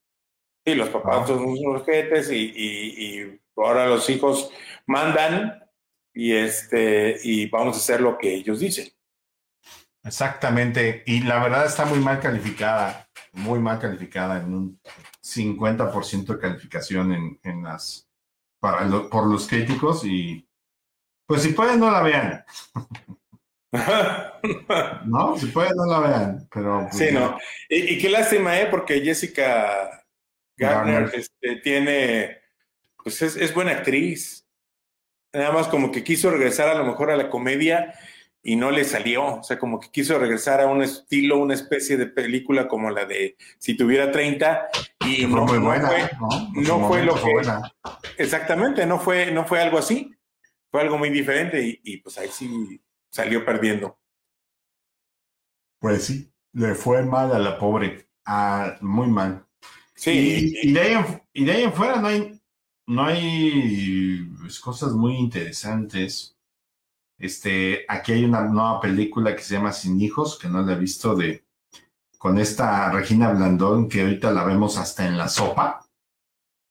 Sí, los papás son unos jetes y, y, y ahora los hijos mandan y este y vamos a hacer lo que ellos dicen. Exactamente. Y la verdad está muy mal calificada, muy mal calificada en un 50% de calificación en, en las para lo- por los críticos y pues si pueden no la vean. no, si pueden no la vean, pero pues, Sí, no. Y, y qué lástima, ¿eh? Porque Jessica Garner. este, tiene, pues es, es buena actriz. Nada más como que quiso regresar a lo mejor a la comedia y no le salió. O sea, como que quiso regresar a un estilo, una especie de película como la de Si tuviera 30 y no, muy no buena, fue, ¿no? Fue lo que... buena. Exactamente, no fue, no fue algo así. Fue algo muy diferente y, y, pues ahí sí salió perdiendo. Pues sí, le fue mal a la pobre, ah, muy mal. Sí. Y, y de ahí en, y de ahí en fuera no hay, no hay pues, cosas muy interesantes. Este, aquí hay una nueva película que se llama Sin Hijos, que no la he visto de con esta Regina Blandón, que ahorita la vemos hasta en la sopa.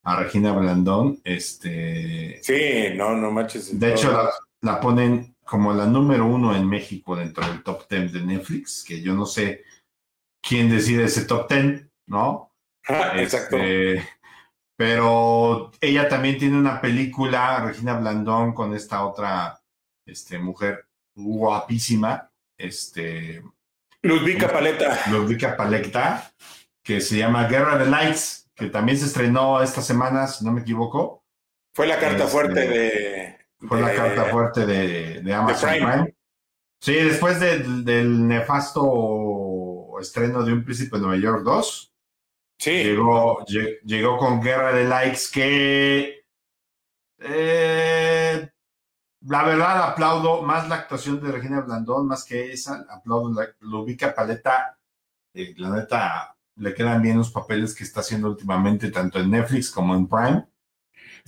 A Regina Blandón, este. Sí, no, no manches. De hecho, la ponen como la número uno en México dentro del top 10 de Netflix, que yo no sé quién decide ese top 10, ¿no? Exacto. Este, pero ella también tiene una película, Regina Blandón, con esta otra este, mujer guapísima, este, Ludvika Paleta. Ludvika Paleta, que se llama Guerra de Lights, que también se estrenó esta semana, si no me equivoco. Fue la carta Este, fuerte de. Fue la carta fuerte de, de Amazon Prime. Prime. Sí, después del, nefasto estreno de Un Príncipe de Nueva York 2, Sí. llegó, lle- llegó con Guerra de Likes que eh, la verdad aplaudo más la actuación de Regina Blandón, más que esa, aplaudo la, lo ubica Paleta, eh, la neta le quedan bien los papeles que está haciendo últimamente tanto en Netflix como en Prime.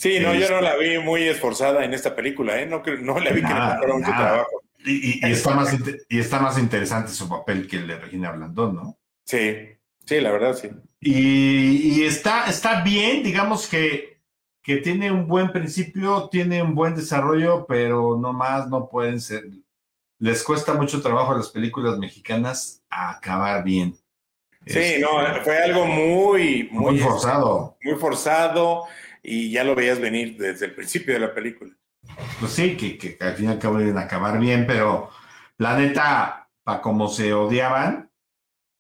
Sí, no, yo Este- no la vi muy esforzada en esta película, ¿eh? No, no la vi que le Nada, costara mucho nada. trabajo. Y, y- y está más, y está más interesante su papel que el de Regina Blandón, ¿no? Sí, sí, la verdad, sí. Y, y está, está bien, digamos que, que tiene un buen principio, tiene un buen desarrollo, pero no más, no pueden ser. Les cuesta mucho trabajo a las películas mexicanas acabar bien. Sí, Este, no, fue algo muy, muy, muy forzado. muy forzado y ya lo veías venir desde el principio de la película. Pues sí, que, que al fin y al cabo deben acabar bien, pero la neta, para como se odiaban,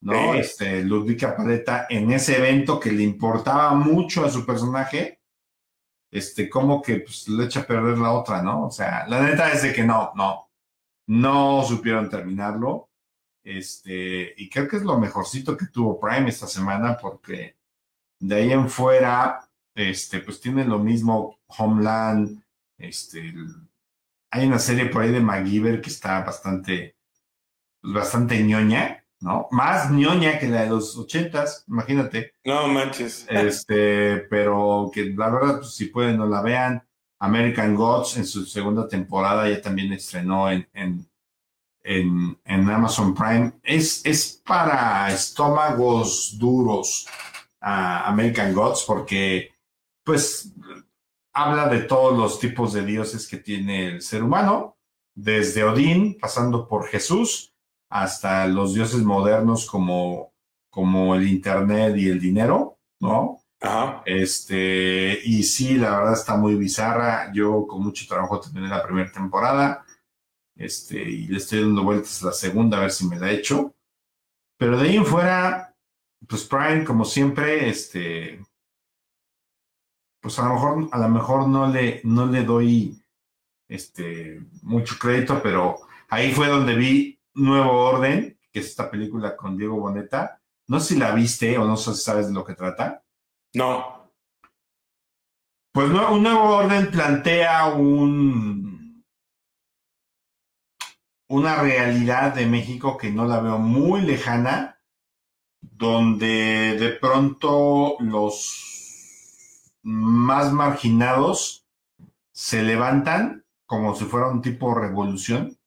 ¿no? Sí. Este, Ludwika Paleta en ese evento que le importaba mucho a su personaje, este, como que pues, le echa a perder la otra, ¿no? O sea, la neta es de que no, no, no supieron terminarlo. Este, y creo que es lo mejorcito que tuvo Prime esta semana, porque de ahí en fuera, este, pues tiene lo mismo Homeland, este, hay una serie por ahí de MacGyver que está bastante, pues, bastante ñoña, ¿no? Más ñoña que la de los ochentas, imagínate. No manches. Este, pero que la verdad, pues, si pueden, no la vean. American Gods en su segunda temporada ya también estrenó en, en, en, en Amazon Prime. Es, es para estómagos duros a American Gods porque, pues, habla de todos los tipos de dioses que tiene el ser humano, desde Odín, pasando por Jesús, hasta los dioses modernos como, como el Internet y el dinero, ¿no? Ajá. Este, y sí, la verdad está muy bizarra. Yo con mucho trabajo terminé la primera temporada. Este, y le estoy dando vueltas a la segunda a ver si me la echo. Pero de ahí en fuera, pues Prime, como siempre, este, pues a lo mejor, a lo mejor no le, no le doy este mucho crédito, pero ahí fue donde vi Nuevo Orden, que es esta película con Diego Boneta. No sé si la viste o no sé si sabes de lo que trata. No. Pues no, un nuevo orden plantea un una realidad de México que no la veo muy lejana, donde de pronto los más marginados se levantan como si fuera un tipo de revolución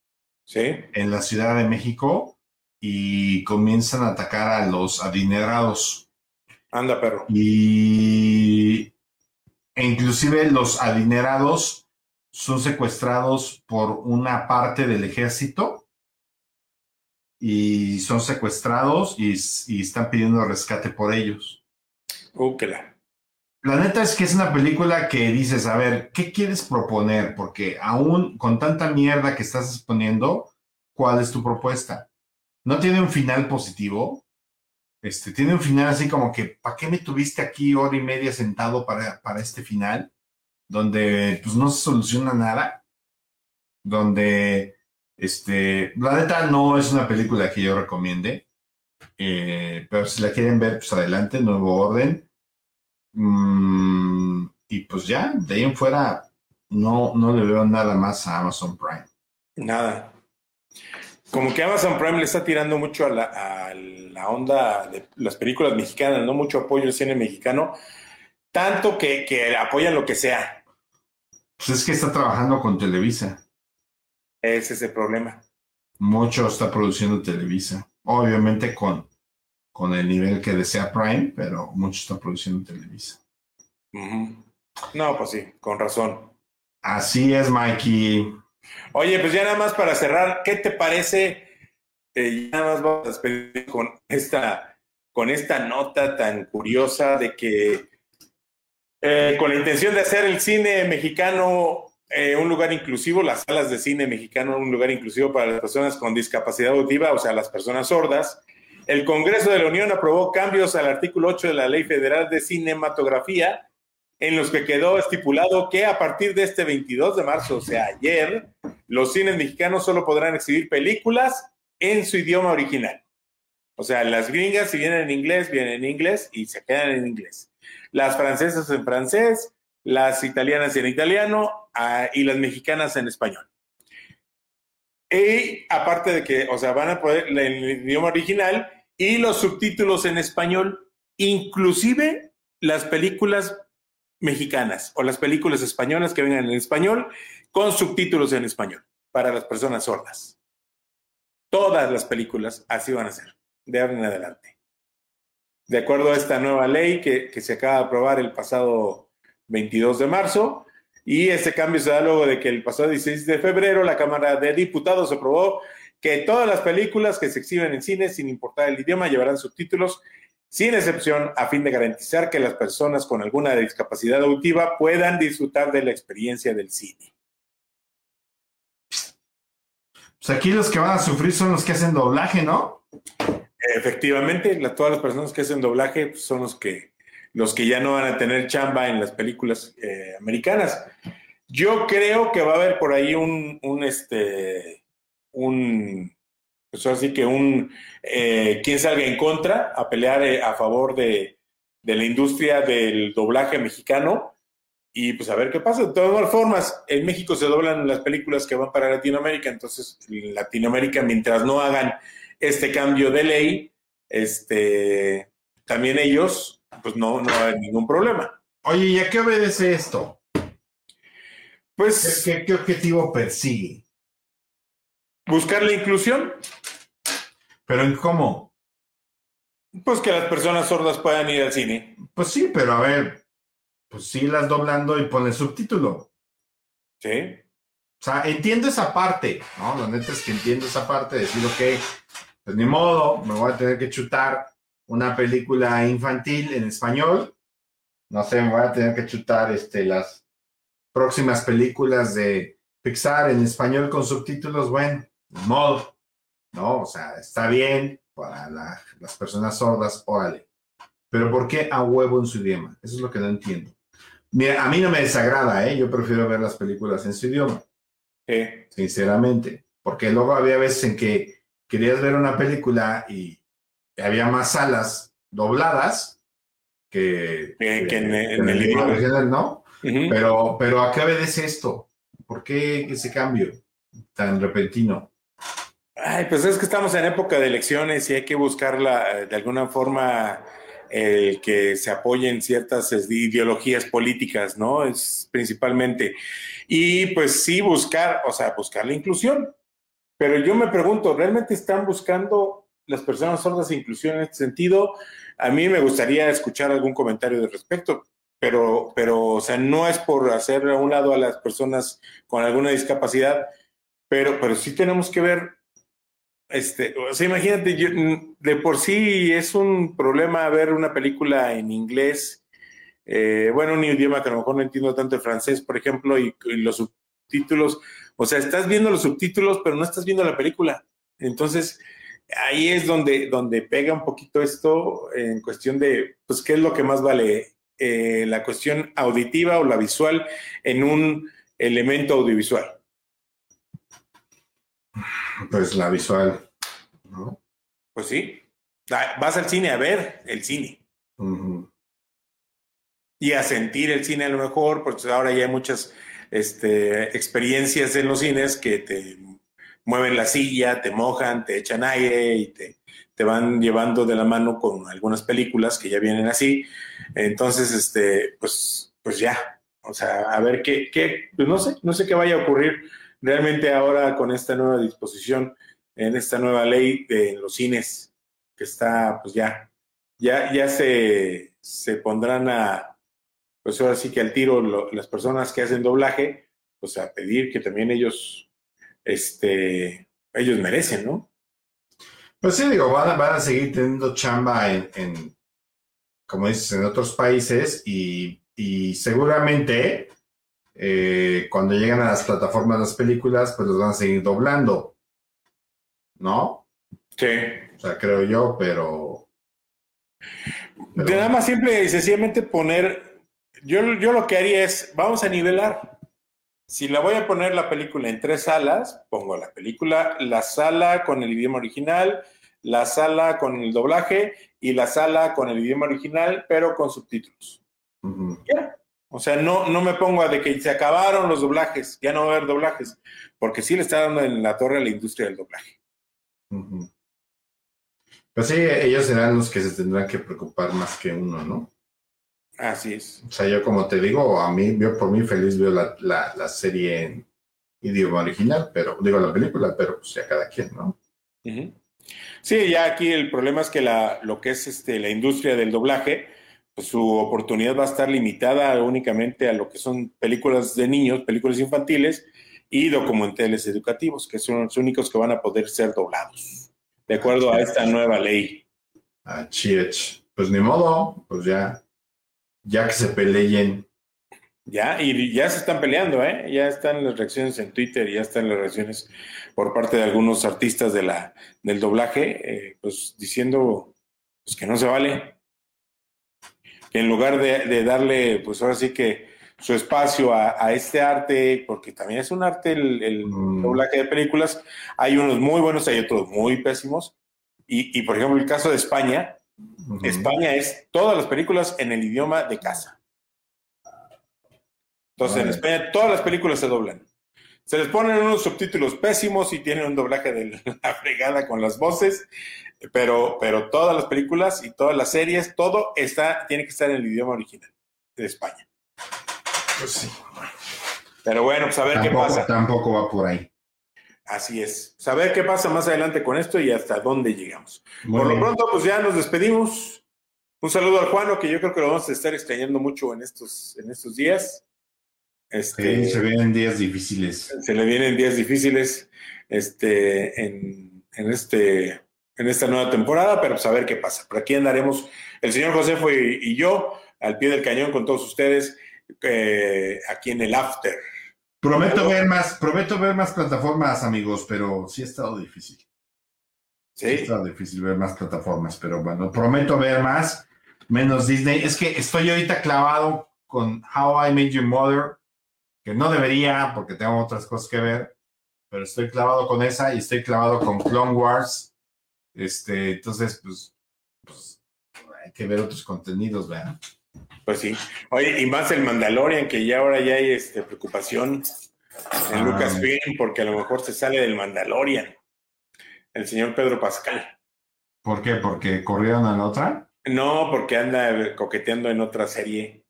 Sí. en la Ciudad de México y comienzan a atacar a los adinerados. Anda, perro. Y e inclusive los adinerados son secuestrados por una parte del ejército y son secuestrados y, y están pidiendo rescate por ellos. La. Neta es que es una película que dices, a ver, ¿qué quieres proponer? Porque aún con tanta mierda que estás exponiendo, ¿cuál es tu propuesta? No tiene un final positivo. Este, tiene un final así como que, ¿para qué me tuviste aquí hora y media sentado para, para este final? Donde pues no se soluciona nada. Donde, este, la neta no es una película que yo recomiende. Eh, pero si la quieren ver, pues adelante, nuevo orden. Mm, y pues ya, de ahí en fuera, no, no le veo nada más a Amazon Prime. Nada. Como que Amazon Prime le está tirando mucho a la, a la onda de las películas mexicanas, no mucho apoyo al cine mexicano, tanto que, que apoyan lo que sea. Pues es que está trabajando con Televisa. Ese es el problema. Mucho está produciendo Televisa. Obviamente con, con el nivel que desea Prime, pero mucho está produciendo Televisa. Ujú. No, pues sí, con razón. Así es, Mikey. Oye, pues ya nada más para cerrar, ¿qué te parece? Eh, ya nada más vamos a despedir con esta, con esta nota tan curiosa de que eh, con la intención de hacer el cine mexicano eh, un lugar inclusivo, las salas de cine mexicano un lugar inclusivo para las personas con discapacidad auditiva, o sea, las personas sordas, el Congreso de la Unión aprobó cambios al artículo 8 de la Ley Federal de Cinematografía, en los que quedó estipulado que a partir de este 22 de marzo, o sea, ayer, los cines mexicanos solo podrán exhibir películas en su idioma original. O sea, las gringas, si vienen en inglés, vienen en inglés y se quedan en inglés. Las francesas en francés, las italianas en italiano ah, y las mexicanas en español. Y aparte de que, o sea, van a poder en el idioma original y los subtítulos en español, inclusive las películas mexicanas o las películas españolas que vengan en español con subtítulos en español para las personas sordas. Todas las películas así van a ser, de ahora en adelante. De acuerdo a esta nueva ley que, que se acaba de aprobar el pasado 22 de marzo, y este cambio se da luego de que el pasado 16 de febrero la Cámara de Diputados aprobó que todas las películas que se exhiben en cine, sin importar el idioma, llevarán subtítulos sin excepción, a fin de garantizar que las personas con alguna discapacidad auditiva puedan disfrutar de la experiencia del cine. Pues aquí los que van a sufrir son los que hacen doblaje, ¿no? Efectivamente, la- todas las personas que hacen doblaje pues, son los que, los que ya no van a tener chamba en las películas eh, americanas. Yo creo que va a haber por ahí un, un este, un, pues así que un, eh, quien salga en contra a pelear eh, a favor de, de la industria del doblaje mexicano y pues a ver qué pasa. De todas formas, en México se doblan las películas que van para Latinoamérica, entonces en Latinoamérica, mientras no hagan este cambio de ley, este, también ellos, pues no, no va a haber ningún problema. Oye, ¿y a qué obedece esto? Pues, ¿Qué, qué objetivo persigue? Buscar la inclusión, ¿Pero en cómo? pues que las personas sordas puedan ir al cine. Pues sí, pero a ver, pues sí las doblando y ponle subtítulo. Sí. O sea, entiendo esa parte, ¿no? La neta es que entiendo esa parte de decir, ok, pues ni modo, me voy a tener que chutar una película infantil en español. No sé, me voy a tener que chutar este, las próximas películas de Pixar en español con subtítulos, bueno, modo, ¿no? O sea, está bien para la- las personas sordas, órale. Pero ¿por qué a huevo en su idioma? Eso es lo que no entiendo. Mira, a mí no me desagrada, ¿eh? Yo prefiero ver las películas en su idioma sinceramente. Porque luego había veces en que querías ver una película y había más salas dobladas que, en- el idioma. original, ¿no? Pero, pero ¿a qué obedece esto? ¿Por qué ese cambio tan repentino? Ay, pues es que estamos en época de elecciones y hay que buscarla eh, de alguna forma el que se apoyen ciertas ideologías políticas, ¿no? Es principalmente. Y pues sí, buscar, o sea, buscar la inclusión. Pero yo me pregunto, ¿realmente están buscando las personas sordas inclusión en este sentido? A mí me gustaría escuchar algún comentario al respecto, pero, pero, o sea, no es por hacer a un lado a las personas con alguna discapacidad, pero, pero sí tenemos que ver este, o sea, imagínate, yo, de por sí es un problema ver una película en inglés, eh, bueno, un idioma que a lo mejor no entiendo tanto el francés, por ejemplo, y, y los subtítulos, o sea, estás viendo los subtítulos, pero no estás viendo la película. Entonces, ahí es donde, donde pega un poquito esto en cuestión de, pues, ¿qué es lo que más vale? Eh, la cuestión auditiva o la visual en un elemento audiovisual. Pues la visual, ¿no? Pues sí. Ah, Vas al cine a ver el cine y a sentir el cine a lo mejor, porque ahora ya hay muchas este, experiencias en los cines que te mueven la silla, te mojan, te echan aire y te, te van llevando de la mano con algunas películas que ya vienen así. Entonces, este, pues, pues ya. O sea, a ver qué, qué, pues no sé, no sé qué vaya a ocurrir realmente ahora con esta nueva disposición, en esta nueva ley de los cines, que está, pues ya, ya, ya se, se pondrán a, pues ahora sí que al tiro lo- las personas que hacen doblaje, pues a pedir que también ellos, este, ellos merecen, ¿no? Pues sí, digo, van a, van a seguir teniendo chamba en, en, como dices, en otros países y, y seguramente eh, cuando llegan a las plataformas las películas, pues los van a seguir doblando, ¿no? Sí. O sea, creo yo, pero... De nada más simple y sencillamente poner, yo, yo lo que haría es, vamos a nivelar. Si la voy a poner la película en tres salas, pongo la película, la sala con el idioma original, la sala con el doblaje y la sala con el idioma original, pero con subtítulos. Ya. O sea, no, no me pongo a de que se acabaron los doblajes, ya no va a haber doblajes, porque sí le está dando en la torre a la industria del doblaje. Pues sí, ellos serán los que se tendrán que preocupar más que uno, ¿no? Así es. O sea, yo como te digo, a mí, yo por mí feliz veo la, la, la serie en idioma original, pero digo la película, pero pues ya cada quien, ¿no? Sí, ya aquí el problema es que la, lo que es este, la industria del doblaje, pues su oportunidad va a estar limitada únicamente a lo que son películas de niños, películas infantiles y documentales educativos, que son los únicos que van a poder ser doblados, de acuerdo a esta nueva ley. Ah, chich. Pues ni modo, pues ya, ya que se peleen. Ya, y ya se están peleando, ¿eh? Ya están las reacciones en Twitter, ya están las reacciones por parte de algunos artistas de la, del doblaje, eh, pues diciendo pues, que no se vale. En lugar de, de darle, pues ahora sí que su espacio a, a este arte, porque también es un arte el, el doblaje de películas, hay unos muy buenos, hay otros muy pésimos. Y, y por ejemplo, el caso de España, España es todas las películas en el idioma de casa. Entonces, en. España todas las películas se doblan. Se les ponen unos subtítulos pésimos y tienen un doblaje de la fregada con las voces, pero, pero todas las películas y todas las series, todo está, tiene que estar en el idioma original de España. Pues sí. Pero bueno, pues a ver qué pasa. tampoco va por ahí. Así es. Saber qué pasa más adelante con esto y hasta dónde llegamos. Muy Por lo pronto, pues ya nos despedimos. Un saludo al Juano, que yo creo que lo vamos a estar extrañando mucho en estos, en estos días. Este, Sí, se vienen días difíciles. se le vienen días difíciles este, en, en este, en esta nueva temporada, pero pues a ver qué pasa. Por aquí andaremos el señor Josefo y, y yo al pie del cañón con todos ustedes eh, aquí en el After. Prometo ver más, prometo ver más plataformas, amigos, pero sí ha estado difícil. Sí, ha estado difícil ver más plataformas, pero bueno, prometo ver más, menos Disney. Es que estoy ahorita clavado con How I Made Your Mother, que no debería porque tengo otras cosas que ver, pero estoy clavado con esa y estoy clavado con Clone Wars. Este, entonces, pues, pues hay que ver otros contenidos, vean. Pues sí. Oye, y más el Mandalorian, que ya ahora ya hay este, preocupación en. Lucasfilm, porque a lo mejor se sale del Mandalorian. El señor Pedro Pascal. ¿Por qué? ¿Porque corrieron a la otra? No, porque anda coqueteando en otra serie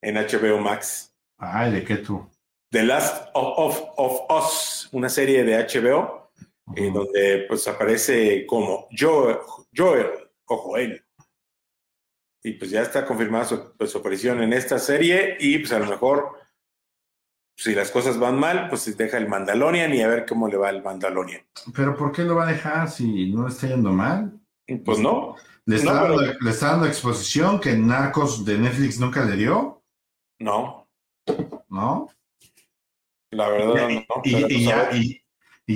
en HBO Max. Ay, ¿de qué tú? The Last of, of- of Us, una serie de HBO, eh, donde pues aparece como Joel, Joel o Joel. Y pues ya está confirmada su, pues, su aparición en esta serie y pues a lo mejor si las cosas van mal, pues se deja el Mandalorian y a ver cómo le va el Mandalorian. ¿Pero por qué lo va a dejar si no le está yendo mal? Pues no. ¿Le está, No, dando, pero- le está dando exposición que Narcos de Netflix nunca le dio? No, ¿No? La verdad no. Y, y pues, ya, y,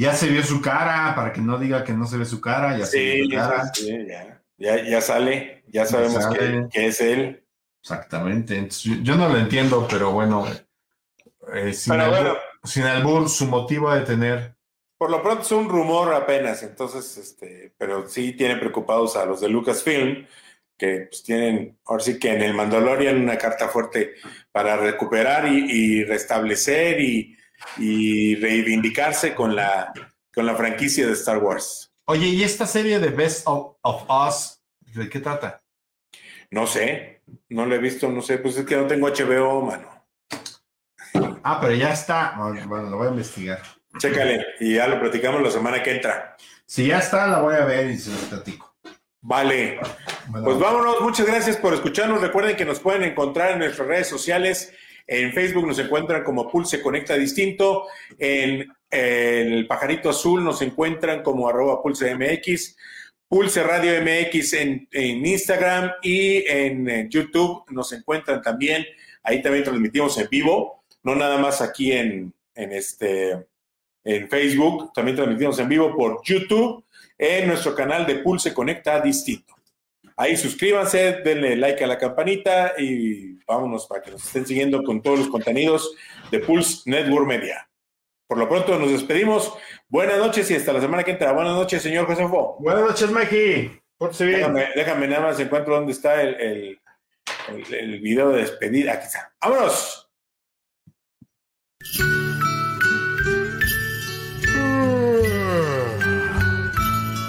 ya se vio su cara, para que no diga que no se ve su cara, ya se vio Sí, su cara. sí, ya, ya, ya sale, ya sabemos sale. que, que es él. Exactamente. Entonces, yo, yo no lo entiendo, pero bueno, eh, sin, Pero albur, bueno. sin albur, su motivo de tener. Por lo pronto es un rumor apenas, entonces, este, pero sí tiene preocupados a los de Lucasfilm, que pues, tienen, ahora sí que en el Mandalorian una carta fuerte para recuperar y, y restablecer y, y reivindicarse con la, con la franquicia de Star Wars. Oye, ¿y esta serie de Best of, of Us, de qué trata? No sé, no lo he visto, no sé, pues es que no tengo HBO, mano. Ah, pero ya está. Bueno, lo voy a investigar. Chécale, y ya lo platicamos la semana que entra. Si ya está, la voy a ver y se los platico. Vale. Bueno. Pues vámonos, muchas gracias por escucharnos. Recuerden que nos pueden encontrar en nuestras redes sociales. En Facebook nos encuentran como Pulse Conecta Distinto. En, el Pajarito Azul nos encuentran como arroba Pulse MX. Pulse Radio MX en, en Instagram y en, eh, YouTube nos encuentran también. Ahí también transmitimos en vivo, no nada más aquí en, en este en Facebook, también transmitimos en vivo por YouTube en nuestro canal de Pulse Conecta Distinto. Ahí suscríbanse, denle like a la campanita y vámonos para que nos estén siguiendo con todos los contenidos de Pulse Network Media. Por lo pronto nos despedimos. Buenas noches y hasta la semana que entra. Buenas noches, señor Josefo. Buenas noches, Mikey. Bien. Déjame, déjame nada más encuentro dónde está el, el, el- el video de despedida. Aquí está. ¡Vámonos!